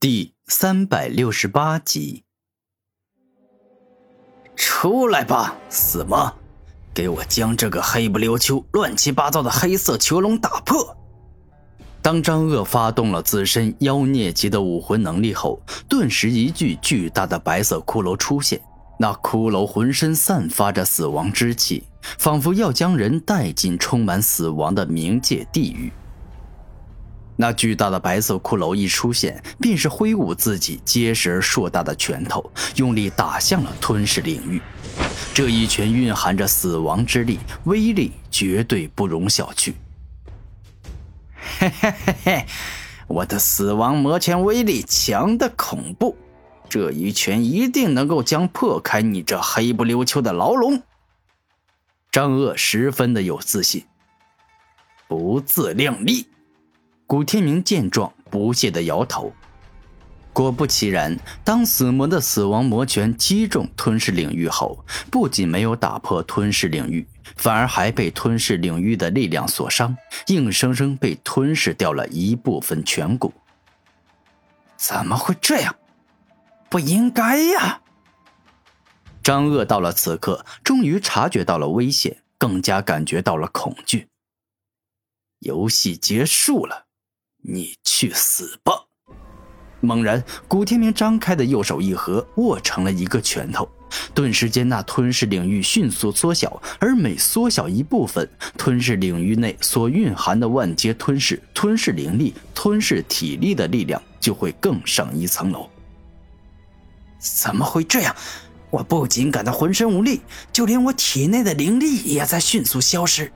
第三百六十八集，出来吧，死魔！给我将这个黑不溜秋、乱七八糟的黑色囚笼打破！当张鄂发动了自身妖孽级的武魂能力后，顿时一具巨大的白色骷髅出现。那骷髅浑身散发着死亡之气，仿佛要将人带进充满死亡的冥界地狱。那巨大的白色骷髅一出现，便是挥舞自己结实而硕大的拳头，用力打向了吞噬领域。这一拳蕴含着死亡之力，威力绝对不容小觑。嘿嘿嘿嘿，我的死亡魔拳威力强的恐怖，这一拳一定能够将破开你这黑不溜秋的牢笼。张鄂十分的有自信，不自量力。古天明见状，不屑的摇头。果不其然，当死魔的死亡魔拳击中吞噬领域后，不仅没有打破吞噬领域，反而还被吞噬领域的力量所伤，硬生生被吞噬掉了一部分颧骨。怎么会这样？不应该呀！张鄂到了此刻，终于察觉到了危险，更加感觉到了恐惧。游戏结束了。你去死吧！猛然，古天明张开的右手一合，握成了一个拳头。顿时间，那吞噬领域迅速缩小，而每缩小一部分，吞噬领域内所蕴含的万阶吞噬、吞噬灵力、吞噬体力的力量就会更上一层楼。怎么会这样？我不仅感到浑身无力，就连我体内的灵力也在迅速消失。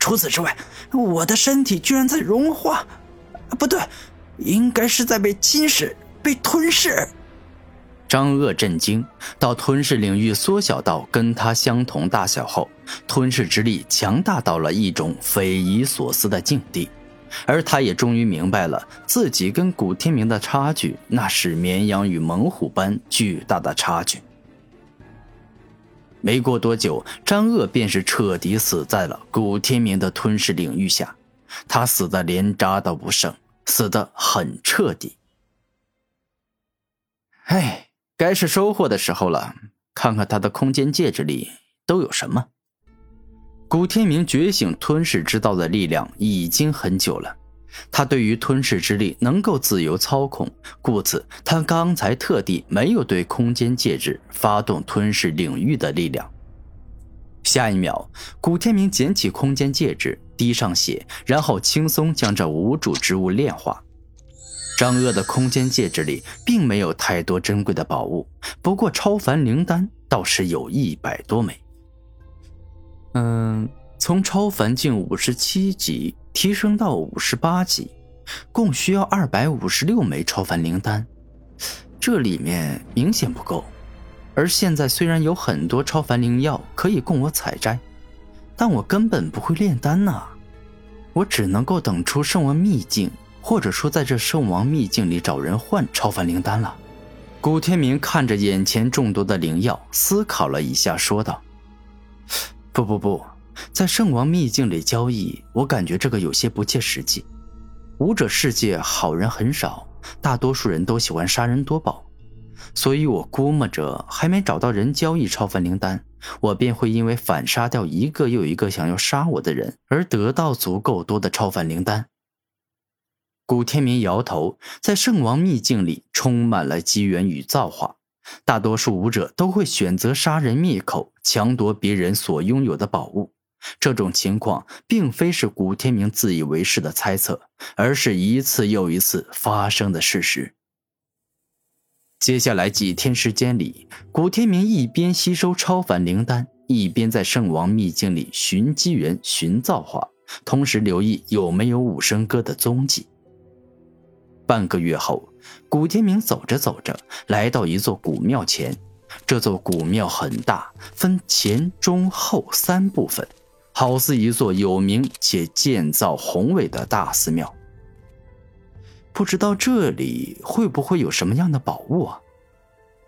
除此之外，我的身体居然在融化。不对，应该是在被侵蚀、被吞噬。张鄂震惊，到吞噬领域缩小到跟他相同大小后，吞噬之力强大到了一种匪夷所思的境地。而他也终于明白了，自己跟古天明的差距，那是绵羊与猛虎般巨大的差距。没过多久，张鄂便是彻底死在了古天明的吞噬领域下。他死的连渣都不剩，死的很彻底。哎，该是收获的时候了。看看他的空间戒指里都有什么。古天明觉醒吞噬之道的力量已经很久了，他对于吞噬之力能够自由操控，故此他刚才特地没有对空间戒指发动吞噬领域的力量。下一秒，古天明捡起空间戒指。滴上血，然后轻松将这无主之物炼化。张鄂的空间戒指里并没有太多珍贵的宝物，不过超凡灵丹倒是有一百多枚。嗯，从超凡境五十七级提升到五十八级，共需要二百五十六枚超凡灵丹，这里面明显不够。而现在虽然有很多超凡灵药可以供我采摘。但我根本不会炼丹呐，我只能够等出圣王秘境，或者说在这圣王秘境里找人换超凡灵丹了。古天明看着眼前众多的灵药，思考了一下，说道：“不不不，在圣王秘境里交易，我感觉这个有些不切实际。武者世界好人很少，大多数人都喜欢杀人夺宝。”所以，我估摸着还没找到人交易超凡灵丹，我便会因为反杀掉一个又一个想要杀我的人，而得到足够多的超凡灵丹。古天明摇头，在圣王秘境里充满了机缘与造化，大多数武者都会选择杀人灭口，强夺别人所拥有的宝物。这种情况并非是古天明自以为是的猜测，而是一次又一次发生的事实。接下来几天时间里，古天明一边吸收超凡灵丹，一边在圣王秘境里寻机缘、寻造化，同时留意有没有武生哥的踪迹。半个月后，古天明走着走着，来到一座古庙前。这座古庙很大，分前、中、后三部分，好似一座有名且建造宏伟的大寺庙。不知道这里会不会有什么样的宝物啊？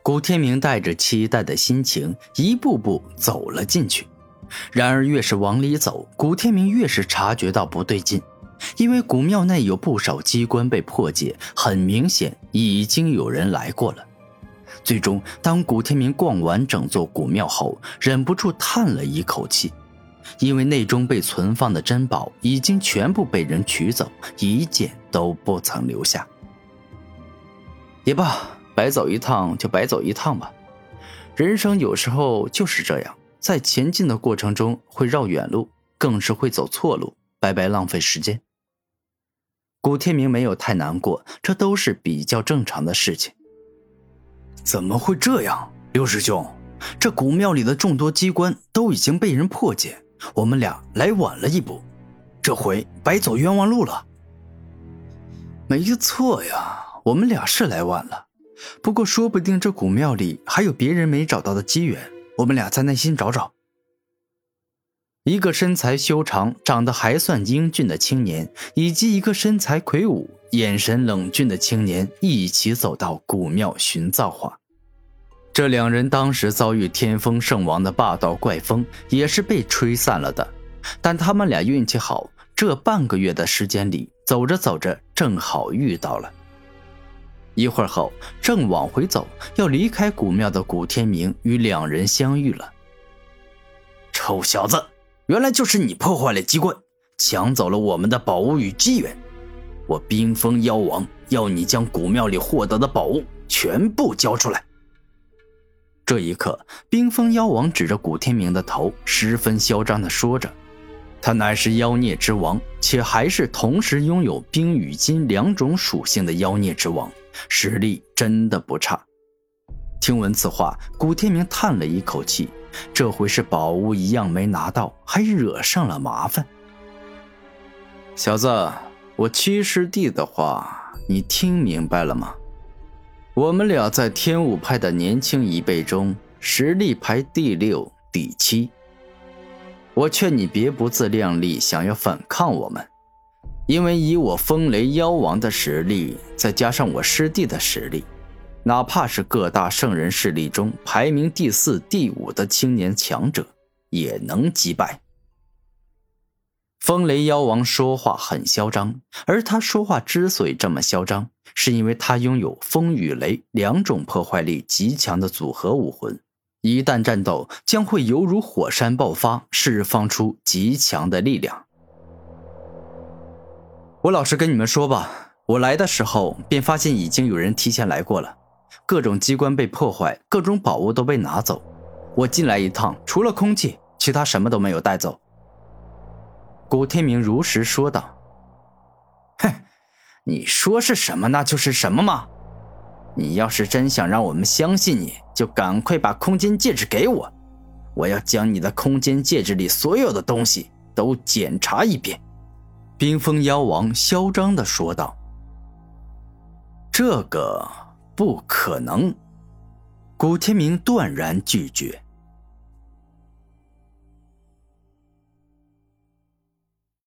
古天明带着期待的心情，一步步走了进去。然而，越是往里走，古天明越是察觉到不对劲。因为古庙内有不少机关被破解，很明显已经有人来过了。最终，当古天明逛完整座古庙后，忍不住叹了一口气，因为内中被存放的珍宝已经全部被人取走，一件都不曾留下。也罢，白走一趟就白走一趟吧。人生有时候就是这样，在前进的过程中会绕远路，更是会走错路，白白浪费时间。古天明没有太难过，这都是比较正常的事情。怎么会这样，刘师兄？这古庙里的众多机关都已经被人破解，我们俩来晚了一步，这回白走冤枉路了。没错呀，我们俩是来晚了，不过说不定这古庙里还有别人没找到的机缘，我们俩再耐心找找。一个身材修长、长得还算英俊的青年，以及一个身材魁梧。眼神冷峻的青年一起走到古庙寻造化。这两人当时遭遇天风圣王的霸道怪风，也是被吹散了的。但他们俩运气好，这半个月的时间里，走着走着正好遇到了。一会儿后，正往回走要离开古庙的古天明与两人相遇了。臭小子，原来就是你破坏了机关，抢走了我们的宝物与机缘。我冰封妖王要你将古庙里获得的宝物全部交出来。这一刻，冰封妖王指着古天明的头，十分嚣张地说着：“他乃是妖孽之王，且还是同时拥有冰与金两种属性的妖孽之王，实力真的不差。”听闻此话，古天明叹了一口气：“这回是宝物一样没拿到，还惹上了麻烦。”小子。我七师弟的话，你听明白了吗？我们俩在天武派的年轻一辈中，实力排第六、第七。我劝你别不自量力，想要反抗我们，因为以我风雷妖王的实力，再加上我师弟的实力，哪怕是各大圣人势力中排名第四、第五的青年强者，也能击败。风雷妖王说话很嚣张，而他说话之所以这么嚣张，是因为他拥有风与雷两种破坏力极强的组合武魂，一旦战斗将会犹如火山爆发，释放出极强的力量。我老实跟你们说吧，我来的时候便发现已经有人提前来过了，各种机关被破坏，各种宝物都被拿走。我进来一趟，除了空气，其他什么都没有带走。古天明如实说道：“哼，你说是什么，那就是什么吗？你要是真想让我们相信你，就赶快把空间戒指给我，我要将你的空间戒指里所有的东西都检查一遍。”冰封妖王嚣张地说道：“这个不可能。”古天明断然拒绝。